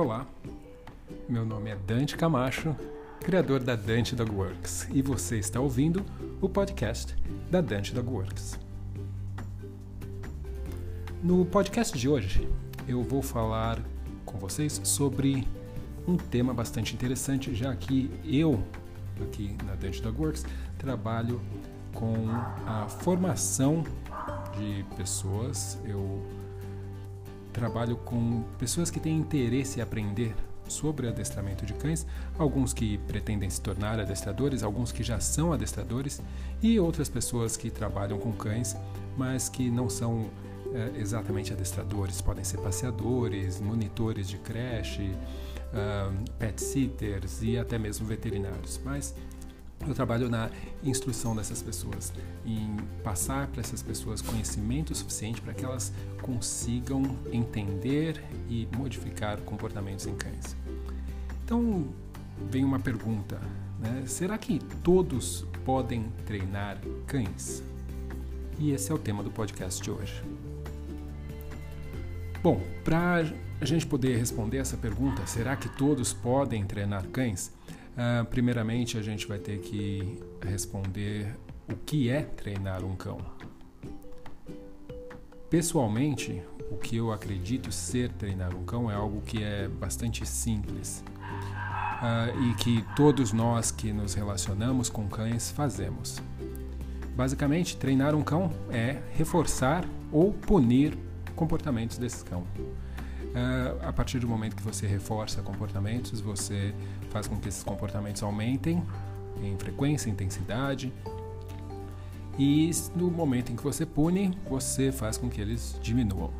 Olá, meu nome é Dante Camacho, criador da Dante Dog Works, e você está ouvindo o podcast da Dante Dog Works. No podcast de hoje, eu vou falar com vocês sobre um tema bastante interessante, já que eu, aqui na Dante Dog Works, trabalho com a formação de pessoas. Eu trabalho com pessoas que têm interesse em aprender sobre adestramento de cães, alguns que pretendem se tornar adestradores, alguns que já são adestradores e outras pessoas que trabalham com cães, mas que não são é, exatamente adestradores, podem ser passeadores, monitores de creche, uh, pet sitters e até mesmo veterinários. Mas eu trabalho na instrução dessas pessoas, em passar para essas pessoas conhecimento suficiente para que elas consigam entender e modificar comportamentos em cães. Então, vem uma pergunta: né? será que todos podem treinar cães? E esse é o tema do podcast de hoje. Bom, para a gente poder responder essa pergunta, será que todos podem treinar cães? Uh, primeiramente, a gente vai ter que responder o que é treinar um cão. Pessoalmente, o que eu acredito ser treinar um cão é algo que é bastante simples uh, e que todos nós que nos relacionamos com cães fazemos. Basicamente, treinar um cão é reforçar ou punir comportamentos desse cão. Uh, a partir do momento que você reforça comportamentos, você faz com que esses comportamentos aumentem em frequência, intensidade. E no momento em que você pune, você faz com que eles diminuam.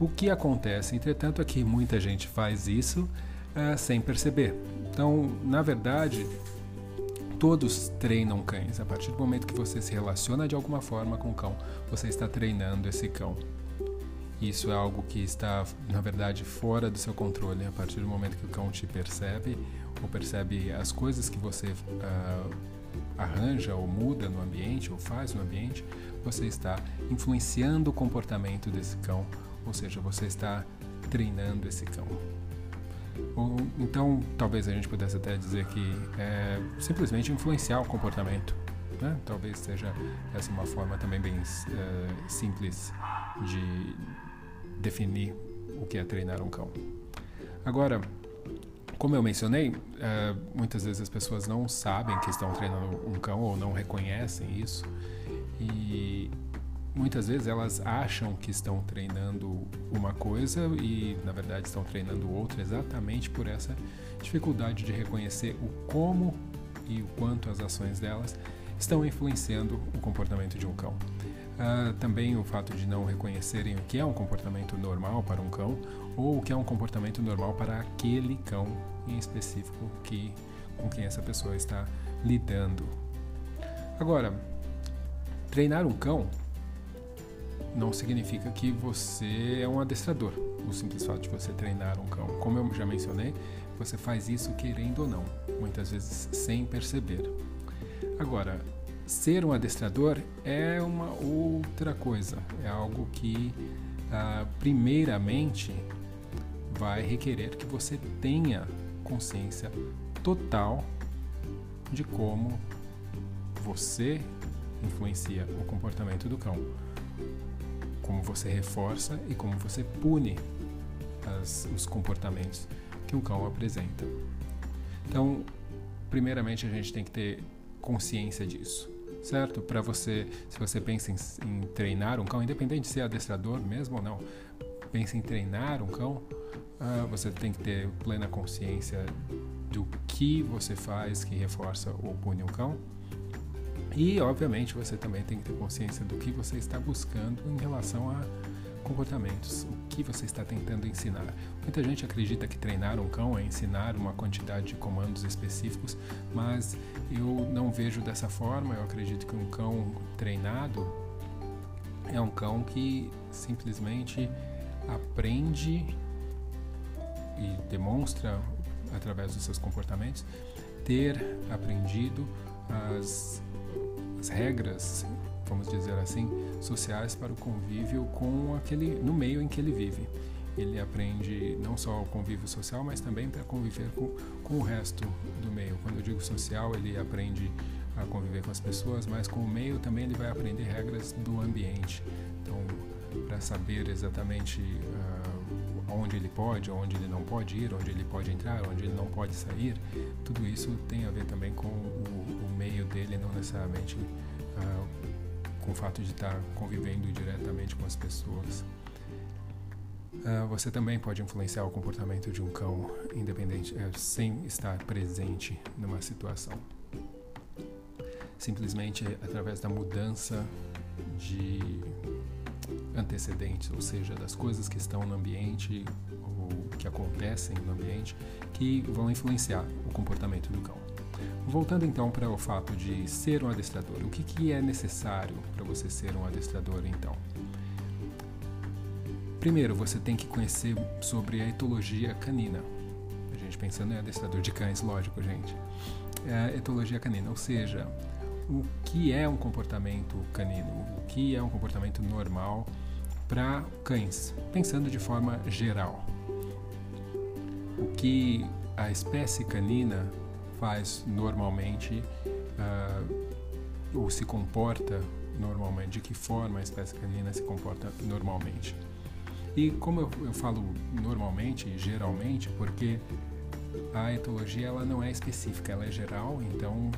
O que acontece, entretanto, é que muita gente faz isso uh, sem perceber. Então, na verdade, todos treinam cães. A partir do momento que você se relaciona de alguma forma com o cão, você está treinando esse cão. Isso é algo que está, na verdade, fora do seu controle. A partir do momento que o cão te percebe, ou percebe as coisas que você uh, arranja ou muda no ambiente, ou faz no ambiente, você está influenciando o comportamento desse cão, ou seja, você está treinando esse cão. Ou, então, talvez a gente pudesse até dizer que é simplesmente influenciar o comportamento. Né? Talvez seja essa uma forma também bem uh, simples de definir o que é treinar um cão. Agora, como eu mencionei, uh, muitas vezes as pessoas não sabem que estão treinando um cão ou não reconhecem isso e muitas vezes elas acham que estão treinando uma coisa e na verdade estão treinando outra exatamente por essa dificuldade de reconhecer o como e o quanto as ações delas estão influenciando o comportamento de um cão. Uh, também o fato de não reconhecerem o que é um comportamento normal para um cão ou o que é um comportamento normal para aquele cão em específico que com quem essa pessoa está lidando. Agora, treinar um cão não significa que você é um adestrador. O simples fato de você treinar um cão, como eu já mencionei, você faz isso querendo ou não, muitas vezes sem perceber. Agora, ser um adestrador é uma outra coisa, é algo que, ah, primeiramente, vai requerer que você tenha consciência total de como você influencia o comportamento do cão, como você reforça e como você pune as, os comportamentos que o cão apresenta. Então, primeiramente, a gente tem que ter consciência disso certo? Para você, se você pensa em, em, treinar um cão, independente de ser adestrador mesmo ou não, pensa em treinar um cão, uh, você tem que ter plena consciência do que você faz que reforça ou pune um cão. E, obviamente, você também tem que ter consciência do que você está buscando em relação a comportamentos, o que você está tentando ensinar. Muita gente acredita que treinar um cão é ensinar uma quantidade de comandos específicos, mas eu não vejo dessa forma. Eu acredito que um cão treinado é um cão que simplesmente aprende e demonstra através dos seus comportamentos ter aprendido as, as regras vamos dizer assim, sociais para o convívio com aquele no meio em que ele vive. ele aprende não só o convívio social, mas também para conviver com, com o resto do meio. Quando eu digo social, ele aprende a conviver com as pessoas, mas com o meio também ele vai aprender regras do ambiente. Então, para saber exatamente uh, onde ele pode, onde ele não pode ir, onde ele pode entrar, onde ele não pode sair, tudo isso tem a ver também com o, o meio dele, não necessariamente uh, com o fato de estar convivendo diretamente com as pessoas. Uh, você também pode influenciar o comportamento de um cão independente, uh, sem estar presente numa situação. Simplesmente através da mudança de antecedentes, ou seja, das coisas que estão no ambiente ou que acontecem no ambiente, que vão influenciar o comportamento do cão. Voltando então para o fato de ser um adestrador, o que, que é necessário para você ser um adestrador então? Primeiro, você tem que conhecer sobre a etologia canina. A gente pensando em adestrador de cães, lógico, gente. É etologia canina, ou seja, o que é um comportamento canino, o que é um comportamento normal para cães, pensando de forma geral. O que a espécie canina faz normalmente uh, ou se comporta normalmente, de que forma a espécie canina se comporta normalmente. E como eu, eu falo normalmente, geralmente, porque a etologia ela não é específica, ela é geral, então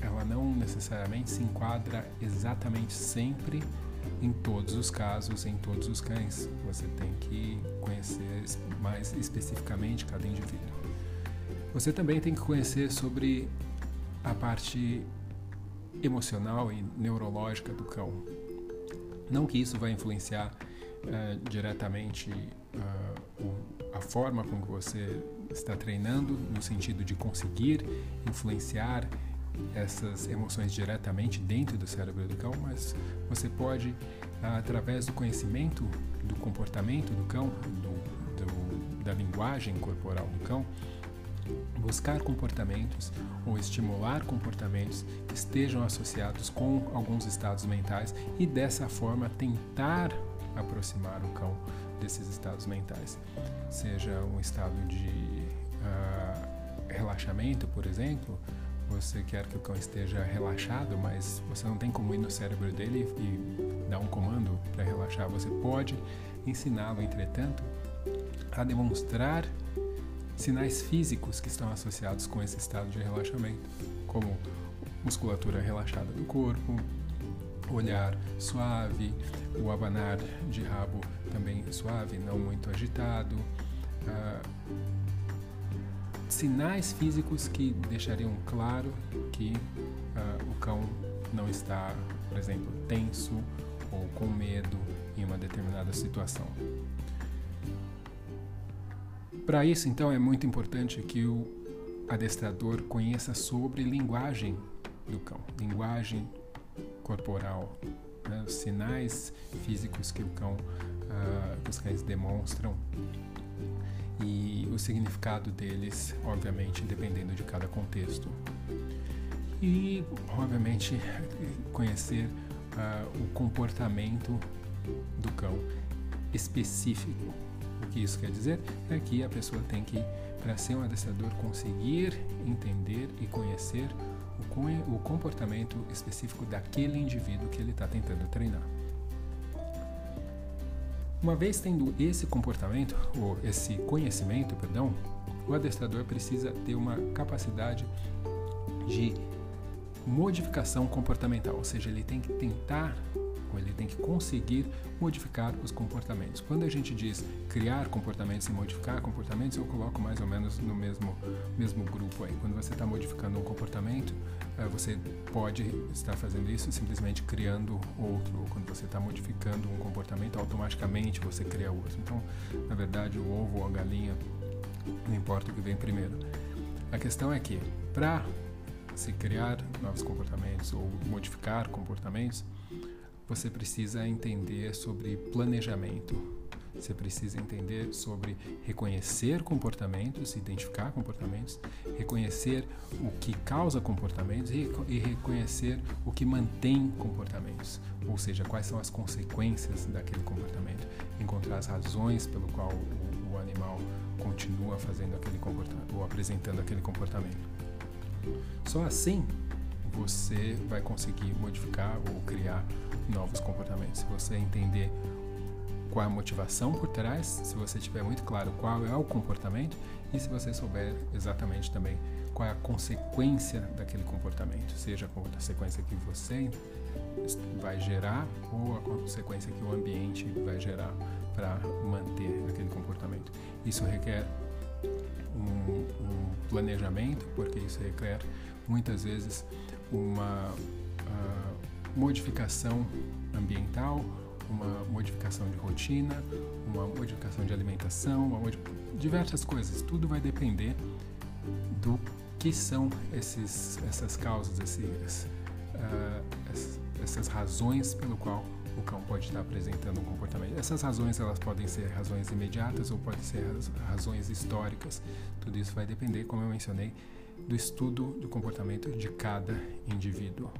ela não necessariamente se enquadra exatamente sempre em todos os casos, em todos os cães. Você tem que conhecer mais especificamente cada indivíduo. Você também tem que conhecer sobre a parte emocional e neurológica do cão. Não que isso vai influenciar uh, diretamente uh, o, a forma com que você está treinando, no sentido de conseguir influenciar essas emoções diretamente dentro do cérebro do cão, mas você pode, através do conhecimento do comportamento do cão, do, do, da linguagem corporal do cão, buscar comportamentos ou estimular comportamentos que estejam associados com alguns estados mentais e dessa forma tentar aproximar o cão desses estados mentais, seja um estado de uh, relaxamento, por exemplo, você quer que o cão esteja relaxado, mas você não tem como ir no cérebro dele e dar um comando para relaxar. Você pode ensiná-lo, entretanto, a demonstrar sinais físicos que estão associados com esse estado de relaxamento, como musculatura relaxada do corpo, olhar suave, o abanar de rabo também suave, não muito agitado. Uh, sinais físicos que deixariam claro que uh, o cão não está, por exemplo, tenso ou com medo em uma determinada situação. Para isso, então, é muito importante que o adestrador conheça sobre linguagem do cão, linguagem corporal, né, os sinais físicos que o cão, uh, os cães demonstram e o significado deles, obviamente, dependendo de cada contexto. E, obviamente, conhecer uh, o comportamento do cão específico. O que isso quer dizer é que a pessoa tem que, para ser um adestrador, conseguir entender e conhecer o, comportamento específico daquele indivíduo que ele está tentando treinar. Uma vez tendo esse comportamento, ou esse conhecimento, perdão, o adestrador precisa ter uma capacidade de modificação comportamental, ou seja, ele tem que tentar ele tem que conseguir modificar os comportamentos. Quando a gente diz criar comportamentos e modificar comportamentos, eu coloco mais ou menos no mesmo, mesmo grupo aí. Quando você está modificando um comportamento, eh, você pode estar fazendo isso simplesmente criando outro. Ou quando você está modificando um comportamento, automaticamente você cria outro. Então, na verdade, o ovo ou a galinha, não importa o que vem primeiro. A questão é que, para se criar novos comportamentos ou modificar comportamentos, você precisa entender sobre planejamento, Você precisa entender sobre reconhecer comportamentos, identificar comportamentos, reconhecer o que causa comportamentos e, reconhecer o que mantém comportamentos, ou seja, quais são as consequências daquele comportamento, encontrar as razões pelo qual o animal continua fazendo aquele comportamento ou apresentando aquele comportamento. Só assim você vai conseguir modificar ou criar novos comportamentos. Se você entender qual é a motivação por trás, se você tiver muito claro qual é o comportamento e se você souber exatamente também qual é a consequência daquele comportamento, seja a consequência que você vai gerar ou a consequência que o ambiente vai gerar para manter aquele comportamento. Isso requer um, um, planejamento, porque isso requer muitas vezes uma uh, modificação ambiental, uma modificação de rotina, uma modificação de alimentação, diversas coisas. Tudo vai depender do que são esses, essas causas, esses, uh, essas razões pelo qual o cão pode estar apresentando um comportamento. Essas razões elas podem ser razões imediatas ou podem ser razões históricas. Tudo isso vai depender, como eu mencionei, do estudo do comportamento de cada indivíduo.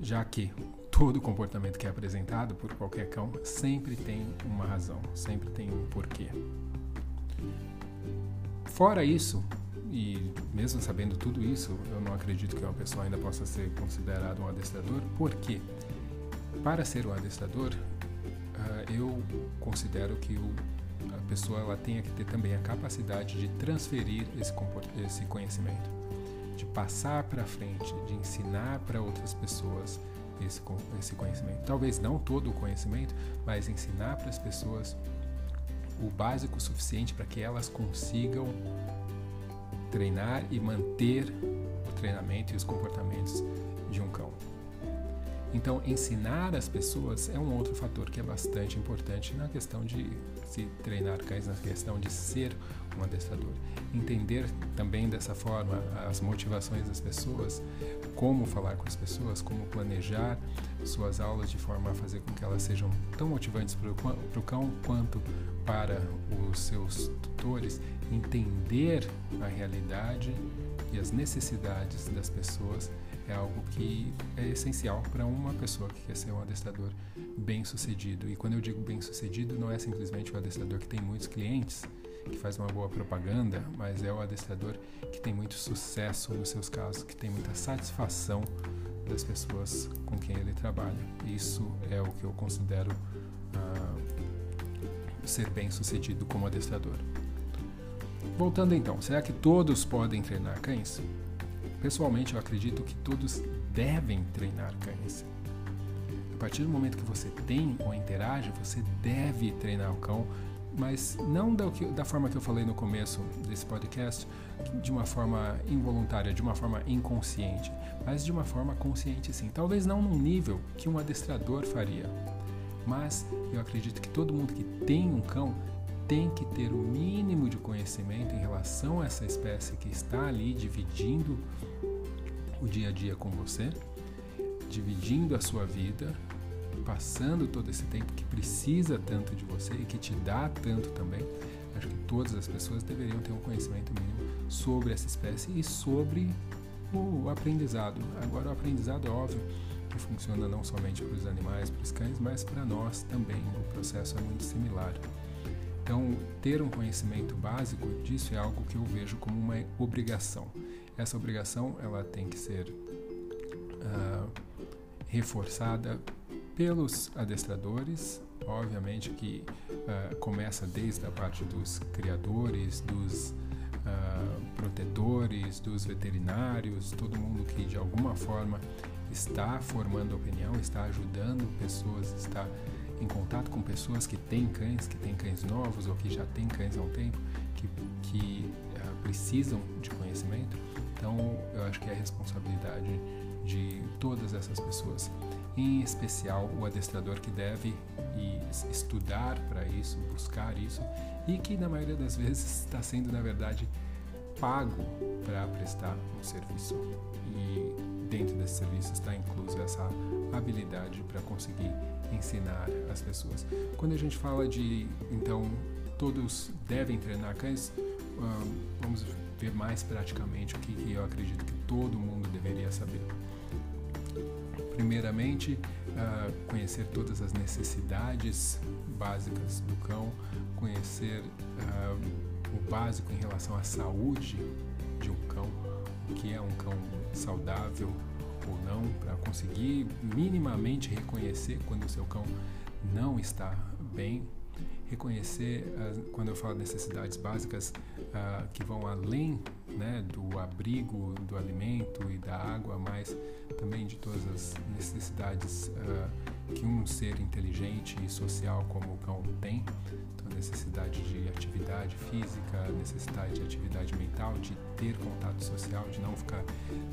Já que todo comportamento que é apresentado por qualquer cão sempre tem uma razão, sempre tem um porquê. Fora isso, e mesmo sabendo tudo isso, eu não acredito que uma pessoa ainda possa ser considerada um adestrador, porque para ser um adestrador, uh, eu considero que o, a pessoa ela tenha que ter também a capacidade de transferir esse, esse conhecimento, de passar para frente, de ensinar para outras pessoas esse, esse conhecimento. Talvez não todo o conhecimento, mas ensinar para as pessoas o básico suficiente para que elas consigam treinar e manter o treinamento e os comportamentos de um cão. Então, ensinar as pessoas é um outro fator que é bastante importante na questão de se treinar cães, na questão de ser um adestrador. Entender também dessa forma as motivações das pessoas, como falar com as pessoas, como planejar suas aulas de forma a fazer com que elas sejam tão motivantes para o cão quanto para os seus tutores, entender a realidade e as necessidades das pessoas é algo que é essencial para uma pessoa que quer ser um adestrador bem sucedido. E quando eu digo bem sucedido, não é simplesmente o adestrador que tem muitos clientes, que faz uma boa propaganda, mas é o adestrador que tem muito sucesso nos seus casos, que tem muita satisfação das pessoas com quem ele trabalha. Isso é o que eu considero uh, ser bem sucedido como adestrador. Voltando então, será que todos podem treinar cães? Pessoalmente, eu acredito que todos devem treinar cães. A partir do momento que você tem ou interage, você deve treinar o cão, mas não da, da forma que eu falei no começo desse podcast, de uma forma involuntária, de uma forma inconsciente, mas de uma forma consciente sim. Talvez não num nível que um adestrador faria, mas eu acredito que todo mundo que tem um cão tem que ter o mínimo de conhecimento em relação a essa espécie que está ali dividindo o dia a dia com você, dividindo a sua vida, passando todo esse tempo que precisa tanto de você e que te dá tanto também. Acho que todas as pessoas deveriam ter um conhecimento mínimo sobre essa espécie e sobre o aprendizado. Agora, o aprendizado é óbvio que funciona não somente para os animais, para os cães, mas para nós também. O processo é muito similar. Então, ter um conhecimento básico disso é algo que eu vejo como uma obrigação. Essa obrigação ela tem que ser uh, reforçada pelos adestradores, obviamente que uh, começa desde a parte dos criadores, dos uh, protetores, dos veterinários, todo mundo que de alguma forma está formando opinião, está ajudando pessoas, está em contato com pessoas que têm cães, que têm cães novos ou que já têm cães há um tempo, que, que precisam de conhecimento. Então, eu acho que é a responsabilidade de todas essas pessoas, em especial o adestrador que deve estudar para isso, buscar isso e que na maioria das vezes está sendo, na verdade, pago para prestar um serviço. E dentro desse serviço está incluso essa habilidade para conseguir ensinar as pessoas. Quando a gente fala de, então, todos devem treinar cães, vamos ver mais praticamente o que eu acredito que todo mundo deveria saber. Primeiramente, uh, conhecer todas as necessidades básicas do cão, conhecer uh, o básico em relação à saúde de um cão, o que é um cão saudável ou não, para conseguir minimamente reconhecer quando o seu cão não está bem, reconhecer, quando eu falo necessidades básicas, uh, que vão além né, do abrigo, do alimento e da água, mas também de todas as necessidades uh, que um ser inteligente e social como o cão tem. Então, necessidade de atividade física, necessidade de atividade mental, de ter contato social, de não ficar,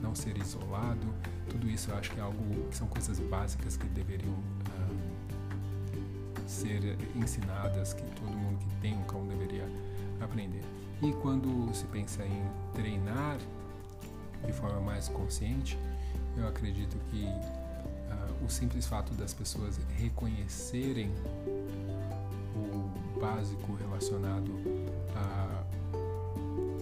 não ser isolado. Tudo isso eu acho que é algo que são coisas básicas que deveriam ser ensinadas, que todo mundo que tem um cão deveria aprender. E quando se pensa em treinar de forma mais consciente, eu acredito que uh, o simples fato das pessoas reconhecerem o básico relacionado a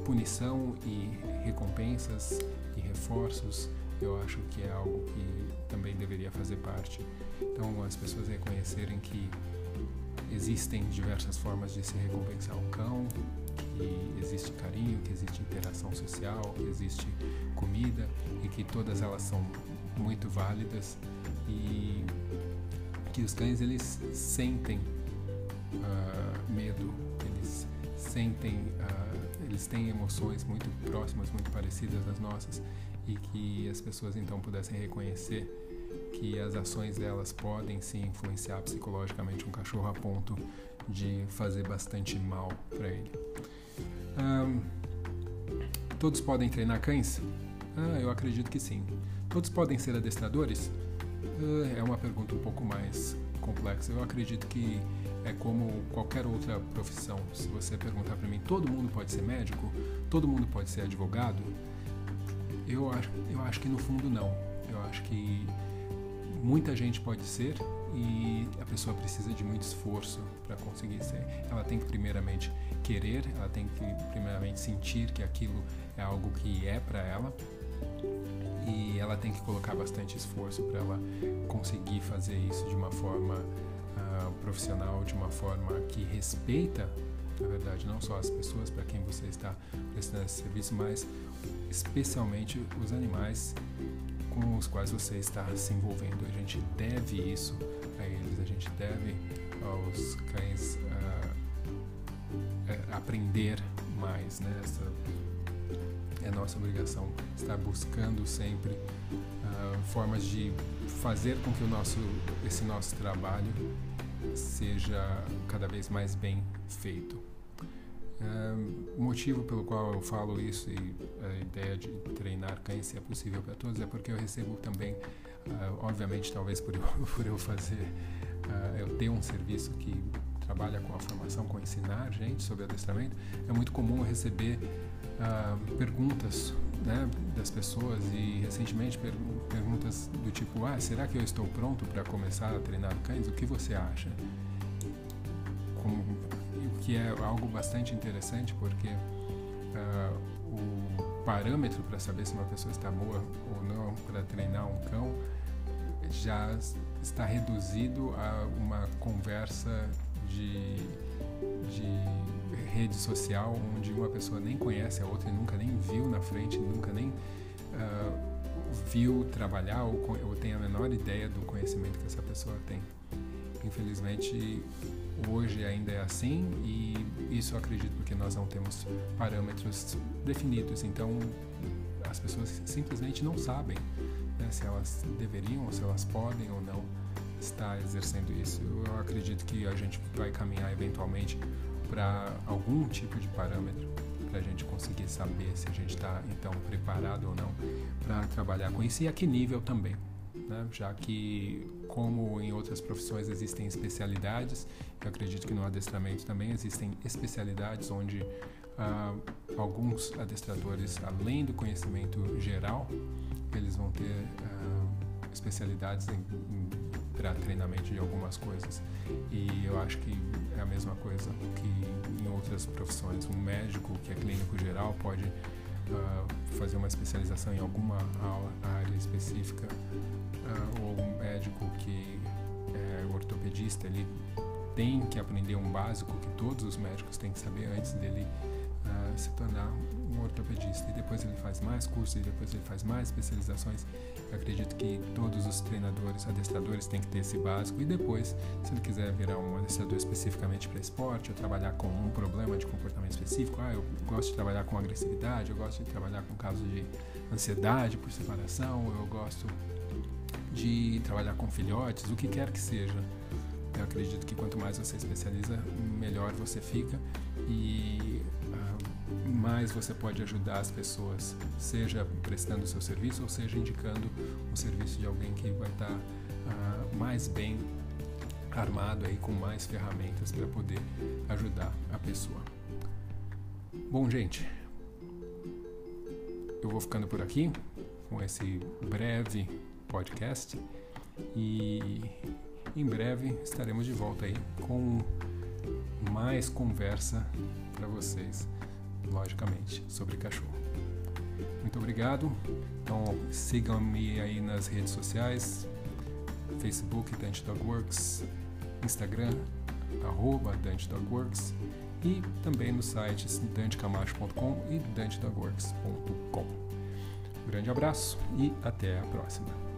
punição e recompensas e reforços, eu acho que é algo que também deveria fazer parte. Então, as pessoas reconhecerem que existem diversas formas de se recompensar um cão, que existe carinho, que existe interação social, que existe comida e que todas elas são muito válidas. E que os cães eles sentem uh, medo, eles sentem, uh, eles têm emoções muito próximas, muito parecidas das nossas e que as pessoas então pudessem reconhecer que as ações delas podem sim influenciar psicologicamente um cachorro a ponto de fazer bastante mal para ele. Um, todos podem treinar cães? Ah, eu acredito que sim. Todos podem ser adestradores? Ah, é uma pergunta um pouco mais complexa. Eu acredito que é como qualquer outra profissão. Se você perguntar para mim, todo mundo pode ser médico? Todo mundo pode ser advogado? Eu acho, eu acho que no fundo não. Eu acho que muita gente pode ser e a pessoa precisa de muito esforço para conseguir ser. Ela tem que primeiramente querer, ela tem que primeiramente sentir que aquilo é algo que é para ela e ela tem que colocar bastante esforço para ela conseguir fazer isso de uma forma uh, profissional, de uma forma que respeita, na verdade, não só as pessoas para quem você está prestando esse serviço, mas especialmente os animais com os quais você está se envolvendo. A gente deve isso a eles, a gente deve aos cães uh, aprender mais, né? Essa é nossa obrigação estar buscando sempre uh, formas de fazer com que o nosso, esse nosso trabalho seja cada vez mais bem feito. Uh, o motivo pelo qual eu falo isso e a ideia de treinar cães, é possível para todos, é porque eu recebo também, uh, obviamente, talvez por eu, por eu fazer, uh, eu ter um serviço que trabalha com a formação, com ensinar gente sobre adestramento, é muito comum receber perguntas né, das pessoas e recentemente per perguntas do tipo, ah, será que eu estou pronto para começar a treinar cães? O que você acha? Como que é algo bastante interessante porque uh, o parâmetro para saber se uma pessoa está boa ou não para treinar um cão já está reduzido a uma conversa de, de rede social onde uma pessoa nem conhece a outra e nunca nem viu na frente, nunca nem uh, viu trabalhar ou, ou tem a menor ideia do conhecimento que essa pessoa tem. Infelizmente, hoje ainda é assim e isso eu acredito porque nós não temos parâmetros definidos. Então, as pessoas simplesmente não sabem né, se elas deveriam ou se elas podem ou não estar exercendo isso. Eu acredito que a gente vai caminhar eventualmente para algum tipo de parâmetro para a gente conseguir saber se a gente está então preparado ou não para trabalhar com isso e a que nível também né? já que, como em outras profissões existem especialidades, eu acredito que no adestramento também existem especialidades onde ah, alguns adestradores, além do conhecimento geral, eles vão ter ah, especialidades para treinamento de algumas coisas. E eu acho que é a mesma coisa que em outras profissões. Um médico que é clínico geral pode fazer uma especialização em alguma área específica, uh, ou um médico que é ortopedista, ele tem que aprender um básico que todos os médicos têm que saber antes dele uh, se tornar ortopedista. E depois ele faz mais cursos e depois ele faz mais especializações. Eu acredito que todos os treinadores, adestradores têm que ter esse básico. E depois, se ele quiser virar um adestrador especificamente para esporte, ou trabalhar com um problema de comportamento específico, ah, eu gosto de trabalhar com agressividade, eu gosto de trabalhar com casos de ansiedade por separação, eu gosto de trabalhar com filhotes, o que quer que seja. Eu acredito que quanto mais você especializa, melhor você fica e mais você pode ajudar as pessoas, seja prestando o seu serviço ou seja indicando o serviço de alguém que vai estar uh, mais bem armado aí com mais ferramentas para poder ajudar a pessoa. Bom, gente, eu vou ficando por aqui com esse breve podcast e em breve estaremos de volta aí com mais conversa para vocês, logicamente, sobre cachorro. Muito obrigado. Então sigam-me aí nas redes sociais, Facebook Dante Dog Works, Instagram arroba Dante Dog Works e também nos sites dantecamacho.com e dantedogworks.com. Grande abraço e até a próxima.